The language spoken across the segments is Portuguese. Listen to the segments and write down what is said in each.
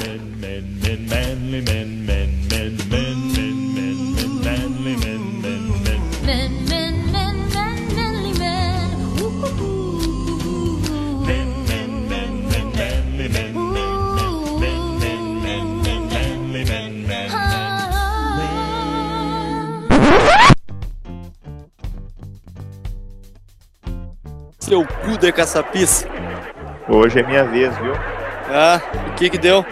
men, men, men, manly men, men, men, men, men, men, men, manly men, men, men. Men, men, men, men, manly men. Men, men, men, men, manly men, men, men, men, men, men, men, manly men, men, Seu cu de caçapiça. Hoje é minha vez, viu? Ah, o que que deu?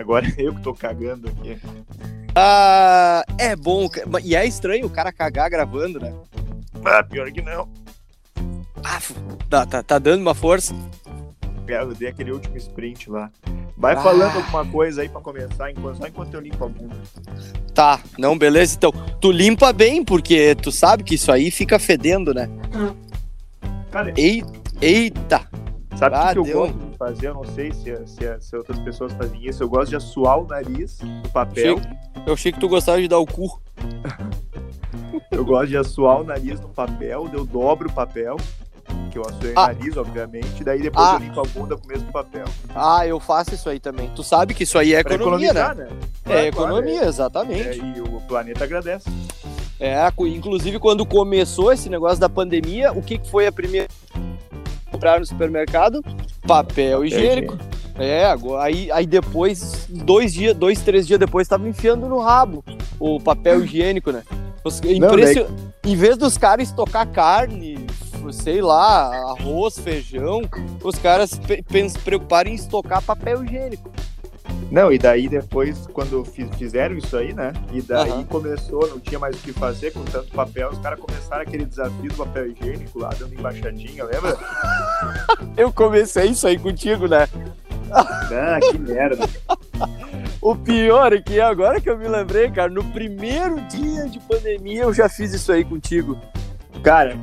Agora é eu que tô cagando aqui. Ah, é bom. E é estranho o cara cagar gravando, né? Ah, pior que não. Ah, tá, tá, tá dando uma força. Eu dei aquele último sprint lá. Vai Ah. falando alguma coisa aí pra começar, enquanto, só enquanto eu limpo a bunda. Tá, não, beleza. Então, tu limpa bem, porque tu sabe que isso aí fica fedendo, né? Cara, Ei, eita! sabe o Ah, que, que eu gosto fazer? Eu não sei se, se, se outras pessoas fazem isso. Eu gosto de assoar o nariz no papel. Eu achei que tu gostava de dar o cu. Eu gosto de assoar o nariz no papel, eu dobro o papel, que eu assoei Ah. o nariz, obviamente, daí depois Ah. eu limpo a bunda com o mesmo papel. Ah, eu faço isso aí também. Tu sabe que isso aí é Pra economia, né? né? É Claro, economia, claro, é. exatamente. É, e o planeta agradece. É, inclusive quando começou esse negócio da pandemia, o que foi a primeira comprar no supermercado? Papel higiênico. É, agora, aí, aí depois, dois dias, dois, três dias depois, tava enfiando no rabo o papel higiênico, né? Os, impression... Em vez dos caras estocar carne, sei lá, arroz, feijão, os caras se preocuparam em estocar papel higiênico. Não, e daí depois, quando fi- fizeram isso aí, né? E daí Aham. começou, não tinha mais o que fazer com tanto papel, os caras começaram aquele desafio do papel higiênico lá, dando embaixadinha, lembra? Eu comecei isso aí contigo, né? ah, que merda. O pior é que agora que eu me lembrei, cara, no primeiro dia de pandemia eu já fiz isso aí contigo. Cara,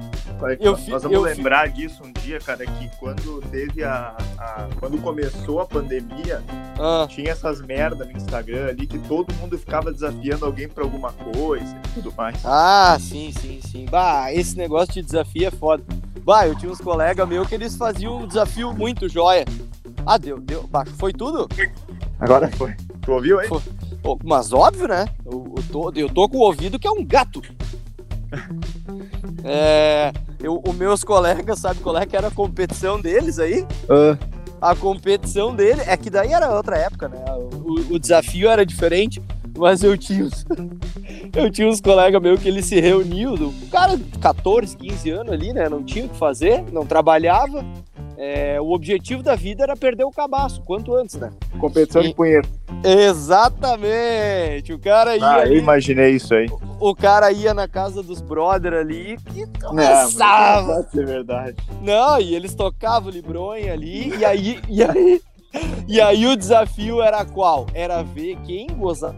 Eu nós vamos eu lembrar disso um dia, cara, que quando teve a, a- Quando começou a pandemia, Ah, tinha essas merda no Instagram ali que todo mundo ficava desafiando alguém pra alguma coisa e tudo mais. ah, sim, sim, sim. Bah, esse negócio de desafio é foda. Bah, eu tinha uns colegas meus que eles faziam um desafio muito joia. Ah, deu, deu. Bah, foi tudo? Agora foi. Tu ouviu? Foi. Pô, mas óbvio, né? Eu, eu tô, eu tô com o ouvido que é um gato. É, eu, os meus colegas, sabe qual é que era a competição deles aí? A competição dele é que daí era outra época, né? O, o desafio era diferente, mas eu tinha uns, eu tinha uns colegas meus que eles se reuniam, do cara de 14, 15 anos ali, né? Não tinha o que fazer, não trabalhava. É, o objetivo da vida era perder o cabaço, quanto antes, né? Competição E- de punheta. Exatamente! O cara ia, Ah, eu ali, imaginei isso aí. o cara ia na casa dos brother ali e Não, começava. mas pode ser verdade. Não, e eles tocavam o Libronha ali, e aí, e aí, e aí o desafio era qual? Era ver quem gozava.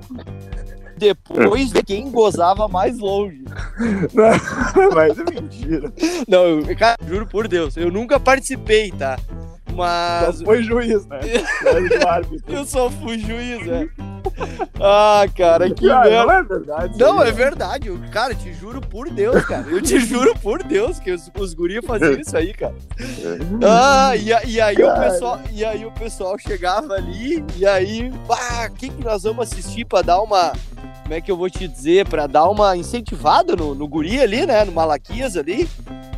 Depois ver quem gozava mais longe. Mas é mentira. Não, eu, cara, juro por Deus, eu nunca participei, tá? Só Mas foi juiz, né? O eu só fui juiz, é. Ah, cara, que Ah, merda. não é verdade. Não, aí, é verdade. Eu, cara, te juro por Deus, cara. Eu te juro por Deus que os, os guri faziam isso aí, cara. Ah, e, e aí o Cara. pessoal, e aí o pessoal chegava ali e aí, pá, o que que nós vamos assistir pra dar uma, como é que eu vou te dizer, Pra dar uma incentivada no, no guri ali, né, no Malaquias ali.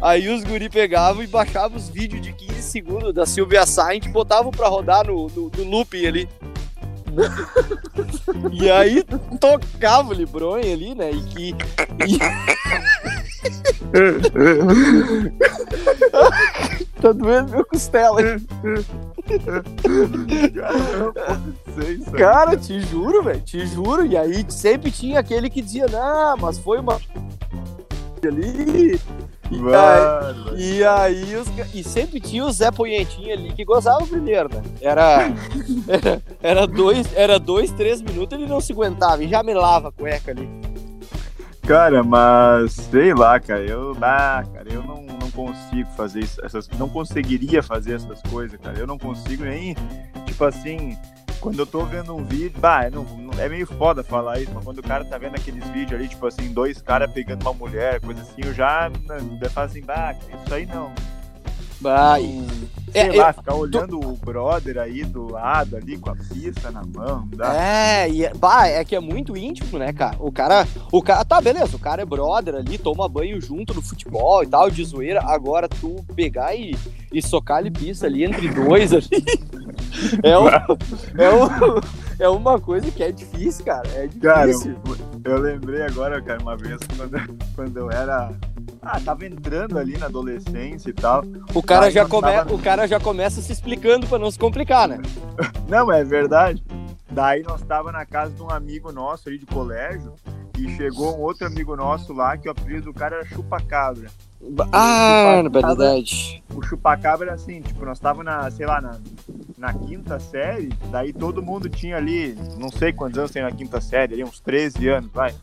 Aí os guri pegavam e baixavam os vídeos de 15 segundos da Silvia Sainz e botavam pra rodar no, no, no looping ali. E aí tocava o Libronha ali, né? E que. e- tá doendo meu costela. Cara, te juro, velho, te juro. E aí sempre tinha aquele que dizia, não, mas foi uma. Ali. Mano, E aí, os e sempre tinha o Zé Poentinho ali que gozava primeiro, né? Era, era, era dois, era dois, três minutos ele não se aguentava e já melava a cueca ali. Cara, mas sei lá, cara, eu, ah, cara, eu não, não consigo fazer isso, essas, não conseguiria fazer essas coisas, cara. Eu não consigo nem, tipo assim, quando eu tô vendo um vídeo, bah, não, não- é meio foda falar isso, mas quando o cara tá vendo aqueles vídeos ali, tipo assim, dois caras pegando uma mulher, coisa assim, eu já, eu falo assim, bah, isso aí não. Bah, É, sei lá, eu- ficar olhando o brother aí do lado ali com a pista na mão, dá. É, e é, bah, é que é muito íntimo, né, cara? O cara, o cara, tá, beleza, o cara é brother ali, toma banho junto no futebol e tal, de zoeira. Agora tu pegar e, e socar ali pista ali entre dois ali, é, um, é, um, é uma coisa que é difícil, cara. É Cara, difícil. eu, eu lembrei agora, cara, uma vez quando, quando eu era. Ah, tava entrando ali na adolescência e tal. o, cara aí já come, tava- o cara já começa se explicando pra não se complicar, né? Não, é verdade. Daí nós tava na casa de um amigo nosso ali de colégio e chegou um outro amigo nosso lá que o apelido do cara era Chupacabra. Ah, na verdade. O Chupacabra era assim, tipo, nós tava na, sei lá, na, na quinta série, daí todo mundo tinha ali, não sei quantos anos tem na quinta série, ali uns 13 anos, vai.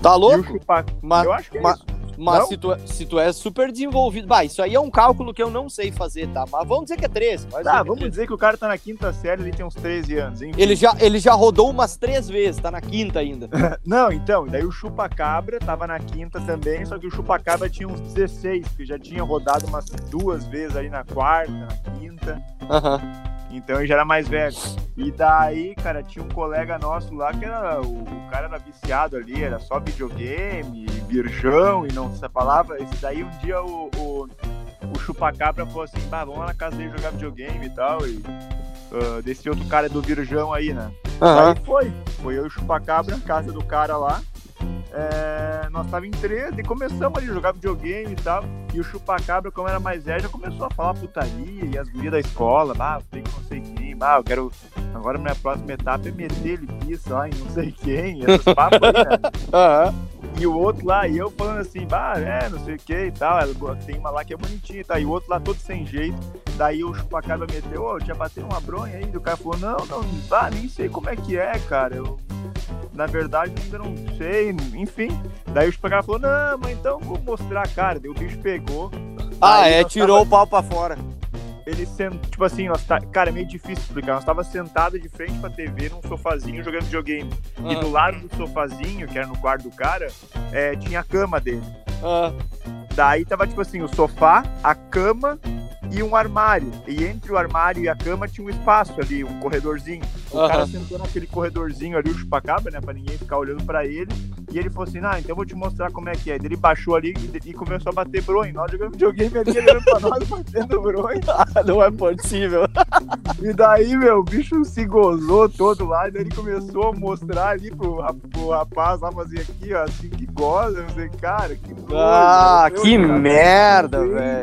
Tá louco? Mas, Eu acho que é mas, isso. Mas Não? se, tu, é- se tu é super desenvolvido. Bah, isso aí é um cálculo que eu não sei fazer, tá? Mas vamos dizer que é 13. vai dizer Tá, é vamos 13. dizer que o cara tá na quinta série, ele tem uns 13 anos, hein? Ele já, ele já rodou umas três vezes, tá na quinta ainda. Não, então, daí o Chupacabra tava na quinta também, só que o Chupacabra tinha uns 16, que já tinha rodado umas duas vezes ali na quarta, na quinta. Aham. Então ele já era mais velho. E daí, cara, tinha um colega nosso lá que era. O, o cara era viciado ali, era só videogame, virgão e não essa palavra. Esse daí um dia o, o, o Chupacabra falou assim, bah, vamos lá na casa dele jogar videogame e tal. E ah, desse outro cara do virgão aí, né? Aham. Aí foi. Foi eu e o Chupacabra casa do cara lá. É, nós tava em treta e começamos ali a jogar videogame e tal. E o Chupacabra, como era mais velho, já começou a falar putaria e as gurias da escola. Ah, tem que não sei quem. Ah, eu quero. Agora minha próxima etapa é meter ele pista lá em não sei quem. Esses papos aí, né? Aham. E o outro lá, e eu falando assim, bah, é, não sei o que e tal. Tem uma lá que é bonitinha, tá? E o outro lá todo sem jeito. Daí o chupacabra meteu, ô, tinha bateu uma bronha aí. O cara falou, não, não, bah, nem sei como é que é, cara. Eu, na verdade, ainda não sei, enfim. Daí o chupacabra falou, não, mas então vou mostrar a cara. Daí o bicho pegou. Ah, é, tirou tava- o pau pra fora. Ele sent... tipo assim, nós tá... cara, é meio difícil explicar. Nós tava sentado de frente pra TV num sofazinho jogando videogame. E Ah. do lado do sofazinho, que era no quarto do cara, é, tinha a cama dele. Ah, Daí tava tipo assim, o sofá, a cama e um armário. E entre o armário e a cama tinha um espaço ali, um corredorzinho. O Aham. cara sentou naquele corredorzinho ali, o chupacabra, né? Pra ninguém ficar olhando pra ele. E ele falou assim: Ah, então eu vou te mostrar como é que é. Ele baixou ali e, e começou a bater bronha. Nós jogando videogame ali, ele pra nós, batendo bronha. não é possível. E daí, meu, o bicho se gozou todo lá, e daí ele começou a mostrar ali pro, pro rapaz lá, fazer aqui, ó, assim que goza, não sei, cara, que Ah, meu que cara, merda, velho.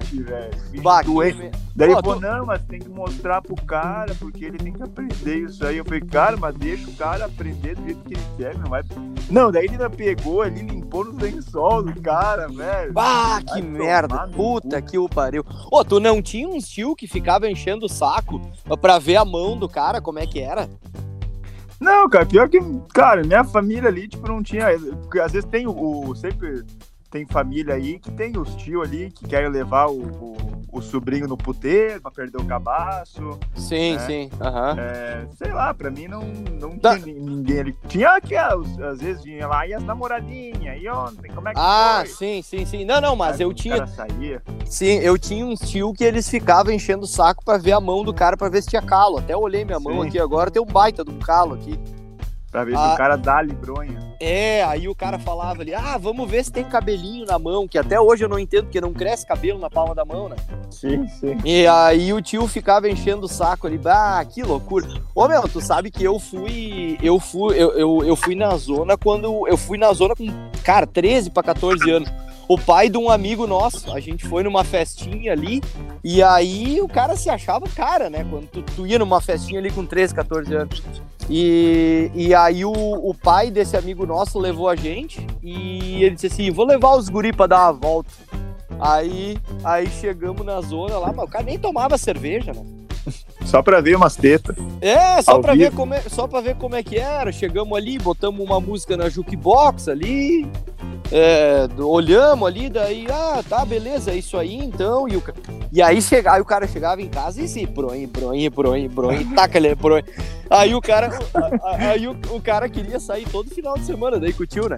Doente. Daí ele falou, não, mas tem que mostrar pro cara, porque ele tem que aprender isso aí. Eu falei, cara, mas deixa o cara aprender do jeito que ele quer, não vai. Não, daí ele pegou ali, limpou no lençol do cara, velho. Ah, que Vai merda. Puta cu. que o pariu. Ô, tu não tinha uns tio que ficava enchendo o saco pra ver a mão do cara, como é que era? Não, cara, pior que, cara, minha família ali, tipo, não tinha. Às vezes tem o. o- sempre tem família aí que tem os tio ali que querem levar o, o, o sobrinho no puteiro pra perder o cabaço. Sim, É. sim. Aham. É, sei lá, pra mim não, não tinha ni- ninguém ali. Tinha que às às vezes vinha lá e as namoradinhas, e ontem, como é que Ah, foi? sim, sim, sim. Não, não, mas Aí eu tinha, sim, eu tinha uns tio que eles ficavam enchendo o saco pra ver a mão do cara pra ver se tinha calo. Até olhei minha mão Sim. aqui agora, tem um baita de um calo aqui. Pra ver se Ah. o cara dá libronha. É, aí o cara falava ali, ah, vamos ver se tem cabelinho na mão, que até hoje eu não entendo, porque não cresce cabelo na palma da mão, né? Sim, sim. E aí o tio ficava enchendo o saco ali, ah, que loucura. Ô meu, tu sabe que eu fui, eu fui, eu, eu, eu fui na zona quando, eu fui na zona com, cara, 13 pra 14 anos. O pai de um amigo nosso, a gente foi numa festinha ali, e aí o cara se achava cara, né? Quando tu, tu ia numa festinha ali com 13, 14 anos. E, e aí o, o pai desse amigo nosso levou a gente e ele disse assim, vou levar os guri pra dar uma volta. Aí, aí chegamos na zona lá, mas o cara nem tomava cerveja, né? Só pra ver umas tetas. É, só pra, vivo. ver como é, só pra ver como é que era. Chegamos ali, botamos uma música na jukebox ali, é, olhamos ali, daí, ah, tá, beleza, é isso aí então. E, o, e aí, chega, aí o cara chegava em casa e se bronhe, bronhe, bronhe, bronhe, taca ele, bronhe. Aí o cara, aí o, o cara queria sair todo final de semana, daí com o tio, né?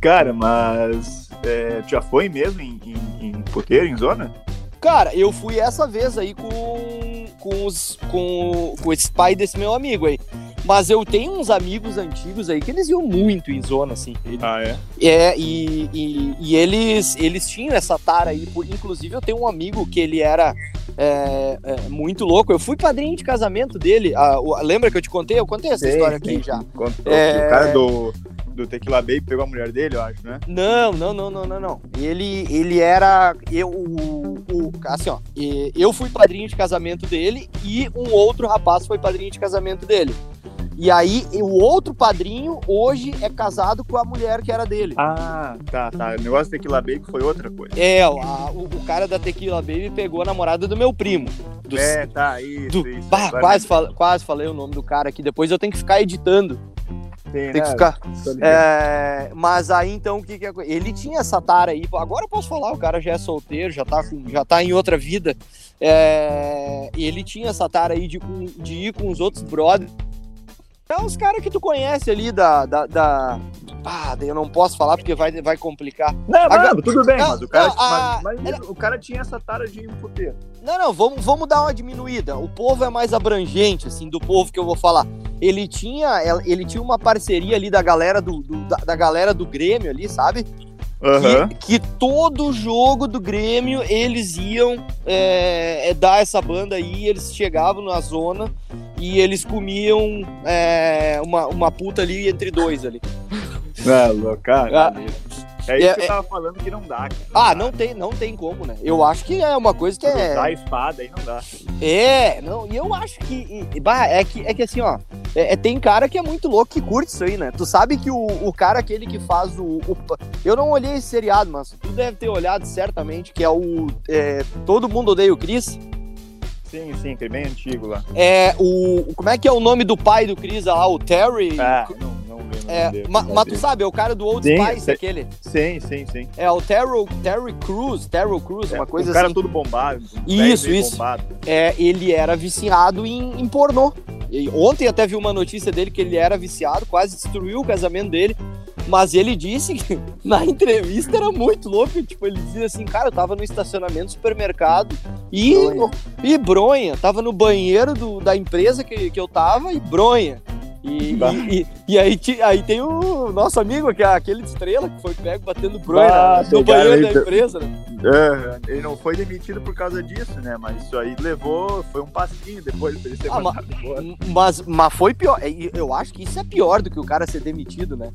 Cara, mas. É, já foi mesmo em, em, em puteiro, em zona? Cara, eu fui essa vez aí com, com, os, com, com esse pai desse meu amigo aí. Mas eu tenho uns amigos antigos aí que eles iam muito em zona, assim. Ah, é? É, e, e, e eles, eles tinham essa tara aí. por- Inclusive, eu tenho um amigo que ele era é, é, muito louco. Eu fui padrinho de casamento dele. Ah, o- lembra que eu te contei? Eu contei essa história aqui já. Contou. É. O cara do, do Tequila Baby pegou a mulher dele, eu acho, né? Não, não, não, não, não, não. Ele, ele era. Eu, o, o- assim, ó. e- Eu fui padrinho de casamento dele e um outro rapaz foi padrinho de casamento dele. E aí, o outro padrinho hoje é casado com a mulher que era dele. Ah, tá, tá. O negócio do Tequila Baby foi outra coisa. É, a- o, o cara da Tequila Baby pegou a namorada do meu primo. Do, É, tá, isso, do- isso. Bah, quase, fal- quase falei o nome do cara aqui. Depois eu tenho que ficar editando. tem, Tem que né? ficar. Tô ligado. É, mas aí então o que que é? Ele tinha essa tara aí. Agora eu posso falar, o cara já é solteiro, já tá, com- já tá em outra vida. É, ele tinha essa tara aí de, de ir com os outros brothers. É os caras que tu conhece ali da. da, da... Ah, eu não posso falar porque vai, vai complicar. Não, Agora- não, tudo bem, Não, mas o cara, não, a- mas, mas o cara tinha essa tara de puteiro. Não, não, vamos, vamos dar uma diminuída. O povo é mais abrangente, assim, do povo que eu vou falar. Ele tinha, ele tinha uma parceria ali da galera do, do- da, da galera do Grêmio ali, sabe? Aham. que, que todo jogo do Grêmio eles iam é, é, dar essa banda aí, eles chegavam na zona e eles comiam é, uma, uma puta ali entre dois ali. Não, cara. Ah. É isso É, que eu é- tava falando que não dá. Cara. Ah, não tem, não tem como, né? Eu acho que é uma coisa que é. espada aí não dá. É, não, e eu acho que. e- bah, é que, é que assim, ó. é- é- tem cara que é muito louco que curte isso aí, né? Tu sabe que o, o cara, aquele que faz o, o- Eu não olhei esse seriado, mas tu deve ter olhado certamente, que é o. é, Todo mundo odeia o Chris. Sim, sim, aquele bem antigo lá. É o. Como é que é o nome do pai do Chris lá? O Terry? Ah, não, não lembro. É, dele, ma- mas tu sabe, é o cara do Old Sim, Spice, aquele. Sim, sim, sim. É o Terry, Terry Crews, Terry Crews, uma coisa o cara assim. todo bombado. Isso, isso. Bombado. É, ele era viciado em, em pornô. E ontem até vi uma notícia dele que ele era viciado, quase destruiu o casamento dele. Mas ele disse que na entrevista era muito louco. Tipo, ele dizia assim, cara, eu tava no estacionamento do supermercado e Bronha. e bronha. Tava no banheiro do- da empresa que, que eu tava e bronha. E, Bah. e, e- aí, aí tem o nosso amigo, que é aquele de estrela, que foi pego batendo bronha Bah, no banheiro da empresa, né? Aham, Ele não foi demitido por causa disso, né? Mas isso aí levou, foi um passinho depois pra ele ser Ah, ma- mandado embora. Mas, mas foi pior. Eu acho que isso é pior do que o cara ser demitido, né?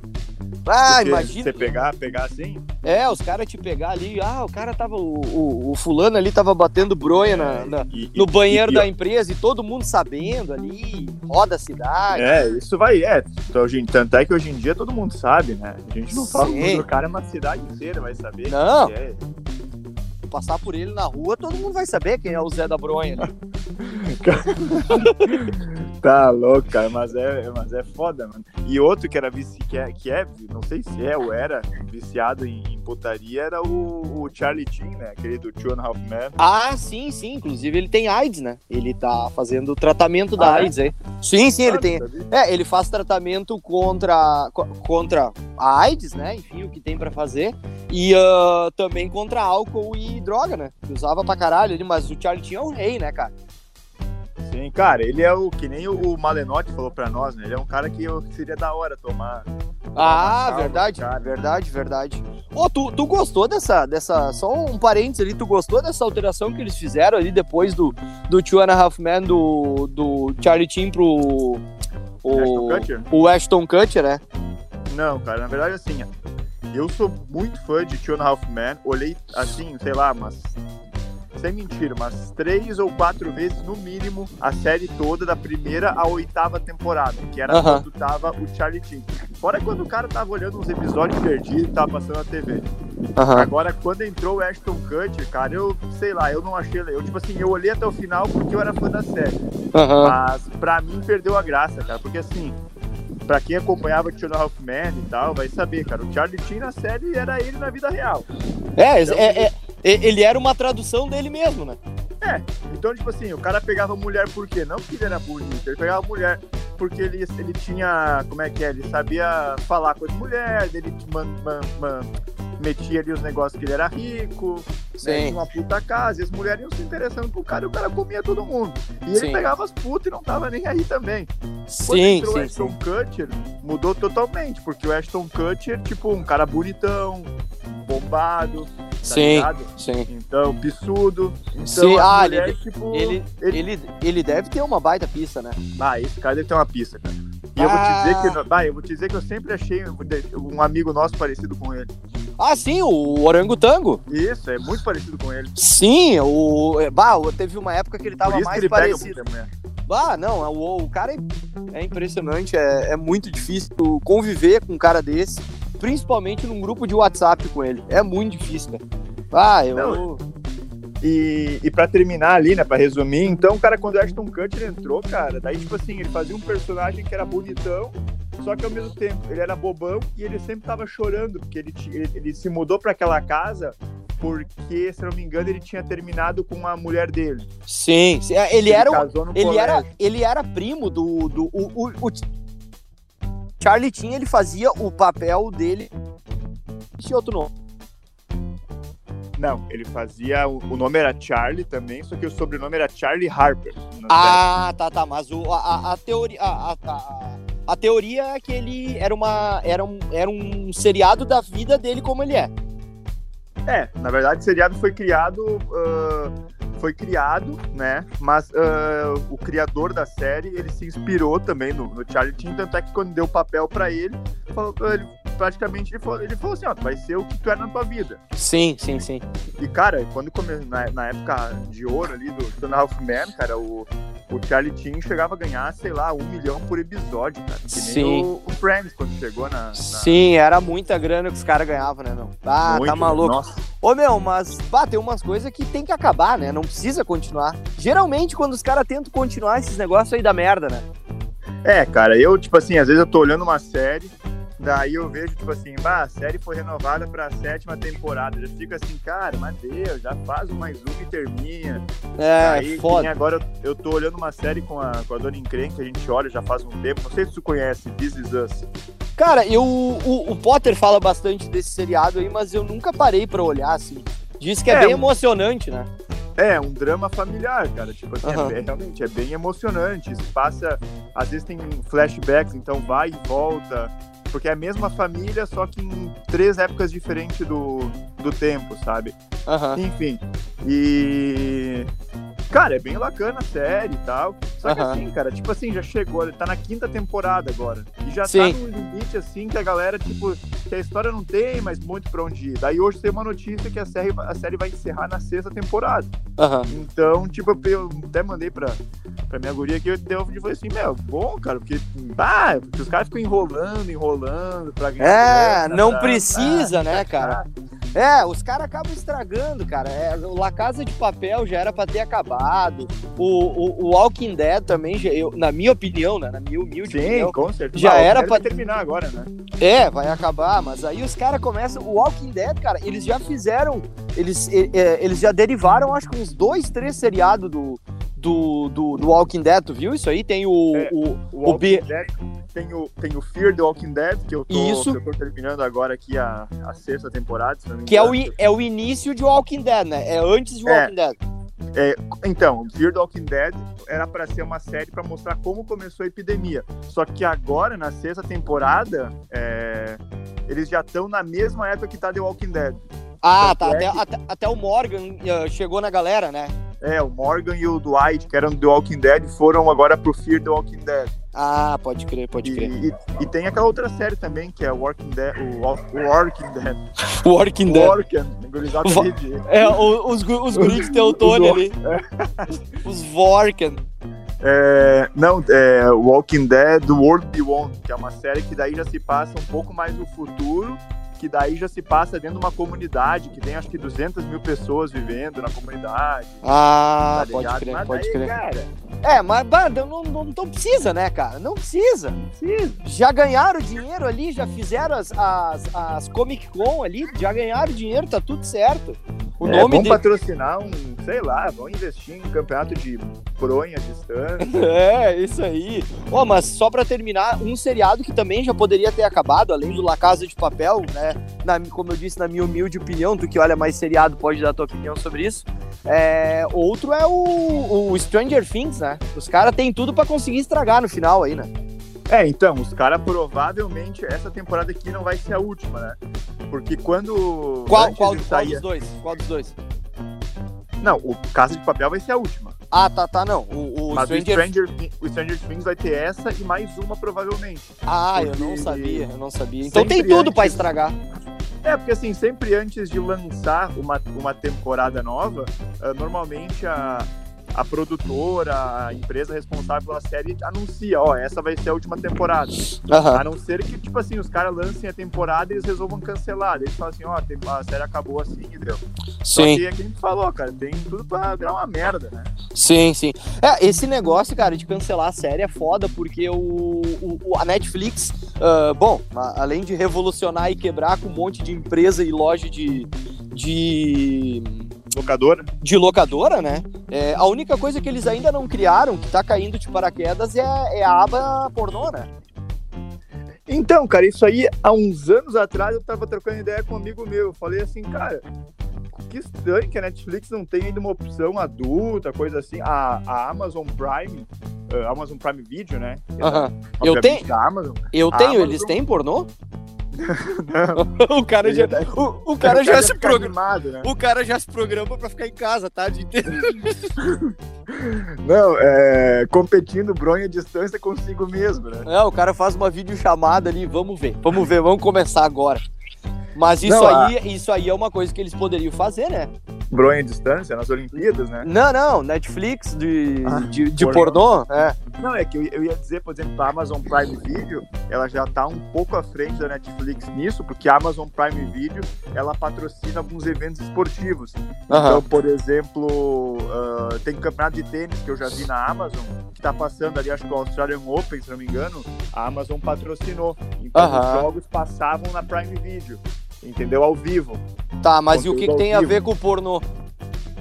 Ah, Porque imagina. Você pegar, pegar assim, É, os caras te pegar ali. Ah, o cara tava. O, o, o fulano ali tava batendo bronha na- na- e- no banheiro e- da empresa e todo mundo sabendo ali. Roda a cidade. É, isso vai, é. então, hoje- Tanto é que hoje em dia todo mundo sabe, né? A gente não fala Sim. do cara, mas a cidade inteira vai saber. Não. é. Passar por ele na rua, todo mundo vai saber quem é o Zé da Bronha. né? Tá louco, cara, mas é, mas é foda, mano. E outro que era vici, que é, que é, não sei se é ou era, viciado em, em putaria, era o, o Charlie Chin, né? Aquele do Two and Half Men. Ah, sim, sim. Inclusive ele tem AIDS, né? Ele tá fazendo tratamento da Ah, é? AIDS aí. Sim, sim, ele Sabe, tem. É, ele faz tratamento contra, co- contra a AIDS, né? Enfim, o que tem pra fazer. E ah, também contra álcool e droga, né? Que usava pra caralho ali, mas o Charlie tinha o rei, né, cara? Sim, cara, ele é o que nem o, Malenotti falou pra nós, né? Ele é um cara que eu- seria da hora tomar. Ah, verdade, cara. verdade, verdade. Ô, tu, tu gostou dessa, dessa. Só um parênteses ali, tu gostou dessa alteração que eles fizeram ali depois do, do Two and a Half Men do, do Charlie Chin pro. O, Ashton Kutcher? o Ashton Kutcher, né? Não, cara, na verdade, assim, eu sou muito fã de Two and a Half Men. Olhei, assim, sei lá, mas. Sem mentira, umas três ou quatro vezes no mínimo a série toda, da primeira à oitava temporada, que era Aham. quando tava o Charlie Chin. Fora quando o cara tava olhando uns episódios perdidos e tava passando na TV. Aham. Agora, quando entrou o Ashton Kutcher, cara, eu sei lá, eu não achei. Eu, tipo assim, eu olhei até o final porque eu era fã da série. Aham. Mas pra mim perdeu a graça, cara. Porque assim, pra quem acompanhava Two and a Half Men e tal, vai saber, cara. O Charlie Chin na série era ele na vida real. É, Então- é, é- é- ele era uma tradução dele mesmo, né? Então, tipo assim, o cara pegava mulher por quê? Não porque ele era bonito, ele pegava mulher porque ele, ele tinha. Como é que é? Ele sabia falar com as mulheres, ele man- man- man- metia ali os negócios que ele era rico. né, numa puta casa, e as mulheres iam se interessando pro cara e o cara comia todo mundo. E ele Sim. pegava as putas e não tava nem aí também. Quando Sim, entrou o sim, Ashton sim. Kutcher, mudou totalmente, porque o Ashton Kutcher, tipo, um cara bonitão, bombado, tá Sim, ligado? sim. Então, pissudo. Então, Sim, ah, mulheres, ele- tipo, Ele, ele- ele, ele deve ter uma baita pista, né? Ah, esse cara deve ter uma pista, cara. E eu vou te Ah. dizer que, bah, eu vou te dizer que eu sempre achei um- amigo nosso parecido com ele. Ah, sim, o Orangotango. Isso, é muito parecido com ele. Sim, o. é, Bah, teve uma época que ele tava mais ele parecido. muita mulher. Ah, não, o, o cara é, é impressionante, é, é muito difícil conviver com um cara desse, principalmente num grupo de WhatsApp com ele. É muito difícil, cara. Ah, eu. Não, E, e pra terminar ali, né, pra resumir, então, cara, quando o Ashton Kutcher entrou, cara, daí, tipo assim, ele fazia um personagem que era bonitão, só que ao mesmo tempo ele era bobão e ele sempre tava chorando, porque ele, ele, ele se mudou pra aquela casa porque, se não me engano, ele tinha terminado com a mulher dele. Sim, é, ele era casou no ele era, colégio. ele era primo do. do o, o, o Charlie tinha, ele fazia o papel dele. Tinha outro nome. Não, ele fazia. O, nome era Charlie também, só que o sobrenome era Charlie Harper. na série. Ah, tá, tá. Mas o, a, a, teoria. A, a, a, teoria é que ele era uma. Era um, era um seriado da vida dele como ele é. É, na verdade, o seriado foi criado. ah, foi criado, né? Mas ah, o criador da série, ele se inspirou também no, no Charlie Sheen, tanto é que quando deu o papel pra ele, falou, ele praticamente ele falou, ele falou assim, ó, tu vai ser o que tu é na tua vida. Sim, sim, sim. E, cara, quando come, na, na época de ouro ali do a Half Men, cara, o, o Charlie Sheen chegava a ganhar, sei lá, um milhão por episódio, cara. Que nem Sim. O, o Friends, quando chegou na... na- Sim, era muita grana que os caras ganhavam, né, meu? Ah, muito, tá maluco. Nossa. Ô, meu, mas, pá, tem umas coisas que tem que acabar, né? Não precisa continuar. Geralmente, quando os caras tentam continuar esses negócios aí da merda, né? É, cara, eu, tipo assim, às vezes eu tô olhando uma série, daí eu vejo, tipo assim, bah, a série foi renovada pra sétima temporada. Já fico assim, cara, mas Deus, já faz mais um e termina. É, Aí, que foda. agora eu, eu tô olhando uma série com a, com a Dona Encrenca, que a gente olha já faz um tempo. Não sei se tu conhece, This Is Us. Cara, eu, o, o Potter fala bastante desse seriado aí, mas eu nunca parei pra olhar, assim. Diz que é, É, bem um- emocionante, né? É, um drama familiar, cara. Tipo assim, Aham. é realmente é bem emocionante. Isso passa. Às vezes tem flashbacks, então vai e volta. Porque é a mesma família, só que em três épocas diferentes do, do tempo, sabe? Aham. Enfim. E. Cara, é bem bacana a série e tal. Só que assim, cara, tipo assim, já chegou, ele tá na quinta temporada agora. E já Sim. tá num limite, assim, que a galera, tipo, que a história não tem mais muito pra onde ir. Daí hoje tem uma notícia que a série, a série vai encerrar na sexta temporada. Aham. Então, tipo, eu até mandei pra, pra minha guria aqui, eu deu e falei assim, meu, bom, cara, porque, ah, porque os caras ficam enrolando, enrolando pra ganhar. É, não precisa, né, cara? É, os caras acabam estragando, cara. É, o La Casa de Papel já era pra ter acabado. O, o, o Walking Dead também, já, eu, na minha opinião, né? Na minha humilde Sim, opinião. com certeza. Já Ah, era pra- vai terminar agora, né? É, vai acabar, mas aí os caras começam. O Walking Dead, cara, eles já fizeram. Eles, é, eles já derivaram, acho que uns dois, três seriados do, do, do, do Walking Dead, tu viu isso aí? Tem o. É. o, O O B- Dead tem o, tem o Fear the Walking Dead, que eu tô, Isso. eu tô terminando agora aqui a, a sexta temporada, que é o, é o início de Walking Dead, né? É antes de É. Walking Dead. Então, Fear the Walking Dead era pra ser uma série pra mostrar como começou a epidemia. Só que agora, na sexta temporada, é, eles já estão na mesma época que tá The Walking Dead. Ah, Tanto tá. é Até, que- até, até o Morgan eh, chegou na galera, né? É, o Morgan e o Dwight, que eram do The Walking Dead, foram agora pro Fear the Walking Dead. Ah, pode crer, pode crer. e, e tem aquela outra série também, que é Walking Dead, o, o Walking Dead. Walking Dead. Walking, É, o- os, os guris de Teutônio ali. Os Vorken. É, não, é Walking Dead World Beyond, que é uma série que daí já se passa um pouco mais no futuro, que daí já se passa dentro de uma comunidade, que tem acho que 200 mil pessoas vivendo na comunidade. Ah, tá pode crer, Mas pode daí, crer. Cara, É, mas bah, não, não, não, não precisa, né, cara? Não precisa. Já ganharam dinheiro ali, já fizeram as, as, as Comic Con ali, já ganharam dinheiro, tá tudo certo. O é nome bom de... patrocinar um sei lá, vão investir em campeonato de bronha à distância. É, isso aí. Ó, mas só pra terminar, um seriado que também já poderia ter acabado, além do La Casa de Papel, né? Na, como eu disse, na minha humilde opinião, tu que olha mais seriado pode dar tua opinião sobre isso. É, outro é o, o Stranger Things, né? Os caras têm tudo pra conseguir estragar no final aí, né? É, então, os caras provavelmente essa temporada aqui não vai ser a última, né? Porque quando. Qual, qual, de qual dos dois? Qual dos dois? Não, o Casa de Papel vai ser a última. Ah, tá, tá, não. O, o mas Stranger... o, Stranger, o Stranger Things vai ter essa e mais uma, provavelmente. Ah, eu não sabia, eu não sabia. Então tem tudo pra antes- estragar. É, porque assim, sempre antes de lançar uma, uma temporada nova, ah, normalmente a, a produtora, a empresa responsável pela série anuncia, ó, essa vai ser a última temporada. Aham. A não ser que, tipo assim, os caras lancem a temporada e eles resolvam cancelar. Eles falam assim, ó, a série acabou assim, entendeu? Só Sim. que é que a gente falou, cara, tem tudo pra virar uma merda, né? Sim, sim. É, esse negócio, cara, de cancelar a série é foda, porque o, o- a Netflix, ah, bom, além de revolucionar e quebrar com um monte de empresa e loja de. de. Locadora. de locadora, né? É, a única coisa que eles ainda não criaram, que tá caindo de paraquedas, é, é a aba pornô, né? Então, cara, isso aí, há uns anos atrás, eu tava trocando ideia com um amigo meu. Eu falei assim, cara, que estranho que a Netflix não tem ainda uma opção adulta, coisa assim. A, a Amazon Prime, eh, Amazon Prime Video, né? Que é, Aham. Eu tenho, Da Amazon. eu A tenho, Amazon- eles têm pornô? Não, o cara já, o, o cara já se programa. né? O cara já se programa pra ficar em casa, tá? De Não, é, competindo bronha à distância consigo mesmo, né? É, o cara faz uma videochamada ali, vamos ver, vamos ver, vamos começar agora. Mas isso Não, a- aí, isso aí é uma coisa que eles poderiam fazer, né? Bronha à distância nas Olimpíadas, né? Não, não, Netflix de, Ah, de, de pornô. é. Não, é que eu, eu ia dizer, por exemplo, a Amazon Prime Video, ela já tá um pouco à frente da Netflix nisso, porque a Amazon Prime Video, ela patrocina alguns eventos esportivos. Então, por exemplo, ah, tem campeonato de tênis que eu já vi na Amazon, que tá passando ali, acho que o Australian Open, se não me engano, a Amazon patrocinou. Então, os jogos passavam na Prime Video, entendeu? Ao vivo. Tá, mas e o que, que tem ao a vivo. ver com o pornô?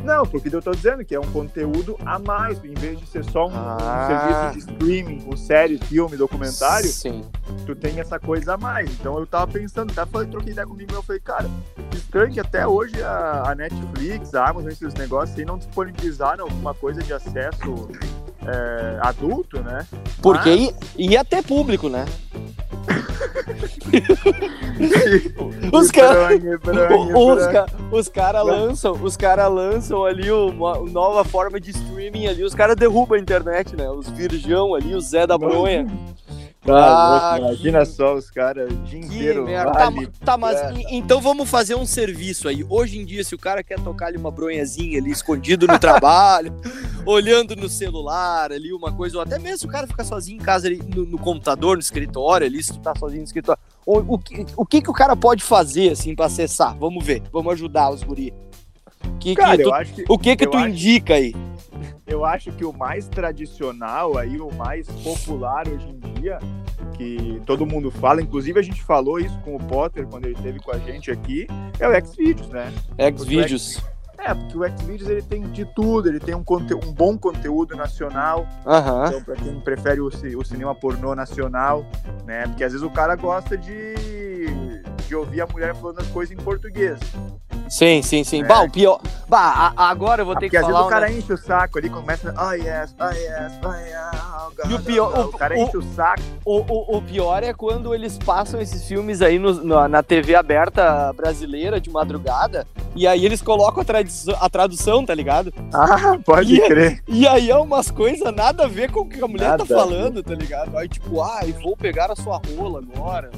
Não, porque eu tô dizendo que é um conteúdo a mais, em vez de ser só um, um Ah. serviço de streaming, com série, filme, documentário, Sim. tu tem essa coisa a mais. Então eu tava pensando, até falei, troquei ideia comigo, eu falei, cara, estranho que até hoje a, a Netflix, a Amazon, esses negócios aí não disponibilizaram alguma coisa de acesso é, adulto, né? Porque ia, ia ter público, né? Os caras. Os, ca- os caras lançam, os cara lançam ali uma nova forma de streaming ali, os caras derrubam a internet, né? Os virgão ali, o Zé da Bronha. Ah, imagina só os caras o dia Que inteiro. merda. Tá, vale. ma- tá, mas É. então vamos fazer um serviço aí. Hoje em dia, se o cara quer tocar ali uma bronhazinha ali, escondido no trabalho, olhando no celular ali, uma coisa, ou até mesmo se o cara ficar sozinho em casa ali, no, no computador, no escritório ali, se tu tá sozinho no escritório, o, o, que, o que que o cara pode fazer, assim, pra acessar? Vamos ver, vamos ajudar os guri. Que, que Cara, tu- eu acho que o que que tu acho- indica aí? eu acho que o mais tradicional aí, o mais popular hoje em dia, que todo mundo fala, inclusive a gente falou isso com o Potter quando ele esteve com a gente aqui, é o Xvideos, né? Xvideos. É, porque o Xvideos ele tem de tudo, ele tem um, conte- um bom conteúdo nacional, Aham. então pra quem prefere o, o cinema pornô nacional, né? Porque às vezes o cara gosta de, de ouvir a mulher falando as coisas em português. Sim, sim, sim. É. Bah, o pior. Bah, a- agora eu vou ter Porque que às vezes falar. o cara enche o saco ali, começa, oh yes, oh yes, oh yeah, E o pior- God." o- o cara o- enche o saco. O, o, o pior é quando eles passam esses filmes aí no- na, na TV aberta brasileira de madrugada e aí eles colocam a, tradição- a tradução, tá ligado? Ah, pode E- crer. E aí é umas coisas nada a ver com o que a mulher Nada tá falando, tá ligado? Aí tipo, ai, vou pegar a sua rola agora.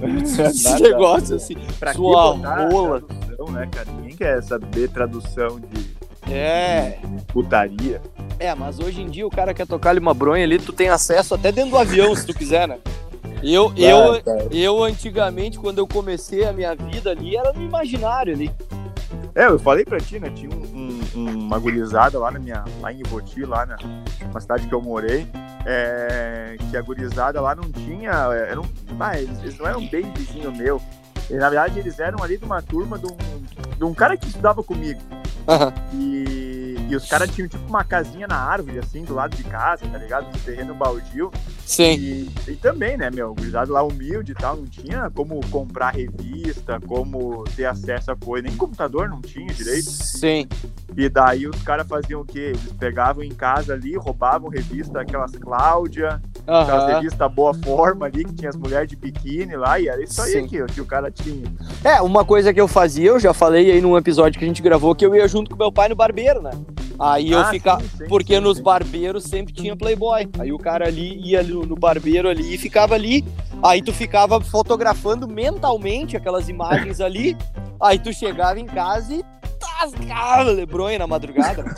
Esse negócio assim. Pra Sua botar rola. tradução, né, cara? Ninguém quer saber tradução de É, putaria. é, mas hoje em dia o cara quer tocar ali uma bronha ali, tu tem acesso até dentro do avião se tu quiser, né? Eu, eu, Ah, cara. eu antigamente, quando eu comecei a minha vida ali, era no imaginário ali. É, eu falei pra ti, né? Tinha um, um- uma gurizada lá na minha. lá em Iboti, lá na, cidade que eu morei. é, que a gurizada lá não tinha. Era um, ah, eles, eles não eram bem vizinho meu. E, na verdade, eles eram ali de uma turma de um, de um cara que estudava comigo. E, e os caras tinham tipo uma casinha na árvore, assim, do lado de casa, tá ligado? No terreno baldio. Sim. E, e também, né, meu, gurizada lá humilde e tal, não tinha como comprar revista, como ter acesso a coisa, nem computador não tinha direito. Sim. E daí os caras faziam o quê? Eles pegavam em casa ali, roubavam revista, aquelas Cláudia, aquelas Aham. revistas Boa Forma ali, que tinha as mulheres de biquíni lá, e era isso aí que, que o cara tinha. É, uma coisa que eu fazia, eu já falei aí num episódio que a gente gravou, que eu ia junto com meu pai no barbeiro, né? Aí eu Ah, ficava. sim, sim, Porque sim, nos sim. barbeiros sempre tinha Playboy. Aí o cara ali ia no barbeiro ali e ficava ali. Aí tu ficava fotografando mentalmente aquelas imagens ali. Aí tu chegava em casa e tascava Lebronha na madrugada.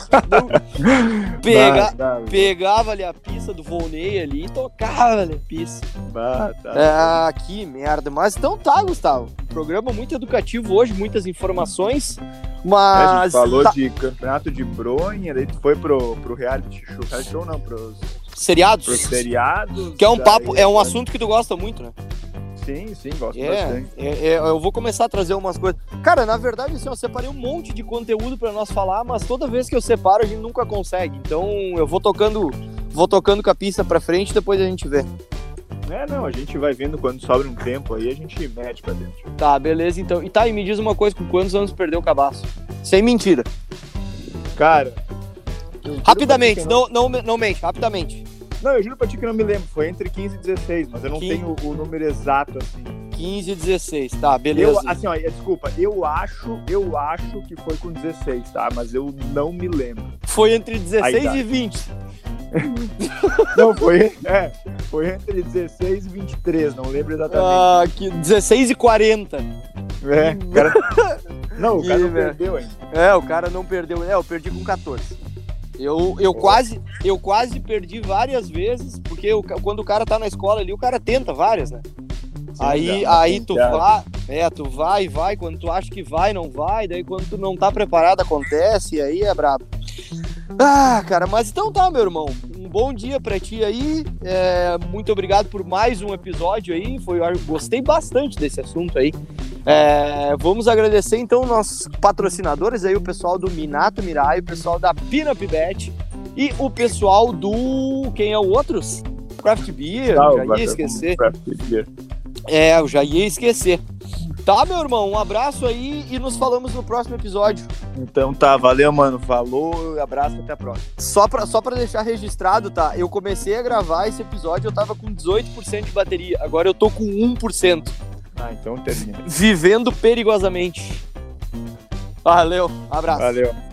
Pega, Bah, tá, pegava ali a pista do Volney ali e tocava ali a pista. bah, tá. Ah, que merda. Mas então tá, Gustavo. Um programa muito educativo hoje, muitas informações. É, a Mas. gente falou tá- de campeonato de bronha, daí tu foi pro, pro reality show, reality show não, pros, Seriados. pros seriados. Que é um papo, é um assunto que tu gosta muito, né? Sim, sim, gosto É, bastante. é, é, eu vou começar a trazer umas coisas. Cara, na verdade, assim, eu separei um monte de conteúdo pra nós falar, mas toda vez que eu separo, a gente nunca consegue. Então, eu vou tocando, vou tocando com a pista pra frente e depois a gente vê. É, não, a gente vai vendo quando sobra um tempo aí, a gente mete pra dentro. Tá, beleza, então. E tá, e me diz uma coisa, com quantos anos perdeu o cabaço? Sem mentira. Cara. Rapidamente, não, não, não mente, rapidamente. Não, eu juro pra ti que eu não me lembro. Foi entre 15 e 16, mas eu não Quin- tenho o número exato, assim. 15 e 16, tá, beleza. Eu, assim, ó, desculpa, eu acho, eu acho que foi com 16, tá? Mas eu não me lembro. Foi entre Aí 16 tá. e 20. Não, foi, é, foi entre 16 e 23, não lembro exatamente. Ah, que 16 e 40. É, o cara... Não, o cara Ih, não velho. perdeu ainda. É, o cara não perdeu. É, eu perdi com 14. Eu, eu, quase, eu quase perdi várias vezes, porque ca- quando o cara tá na escola ali, o cara tenta várias, né? aí dá aí tu vai, é, tu vai, vai, quando tu acha que vai, não vai, daí quando tu não tá preparado acontece, e aí é brabo. Ah, cara, mas então tá, meu irmão. Um bom dia pra ti aí. é, muito obrigado por mais um episódio aí. Foi, eu gostei bastante desse assunto aí. É, vamos agradecer então nossos patrocinadores aí, o pessoal do Minato Mirai, o pessoal da Pinup Bet e o pessoal do. Quem é o outros? Craft Beer, Tá, já ia esquecer. Beer. É, eu já ia esquecer. Tá, meu irmão, um abraço aí e nos falamos no próximo episódio. Então tá, valeu, mano. Falou, abraço, até a próxima. Só pra, só pra deixar registrado, tá? Eu comecei a gravar esse episódio, eu tava com 18% de bateria. Agora eu tô com 1%. Ah, então termina. Vivendo perigosamente. Valeu, abraço. Valeu.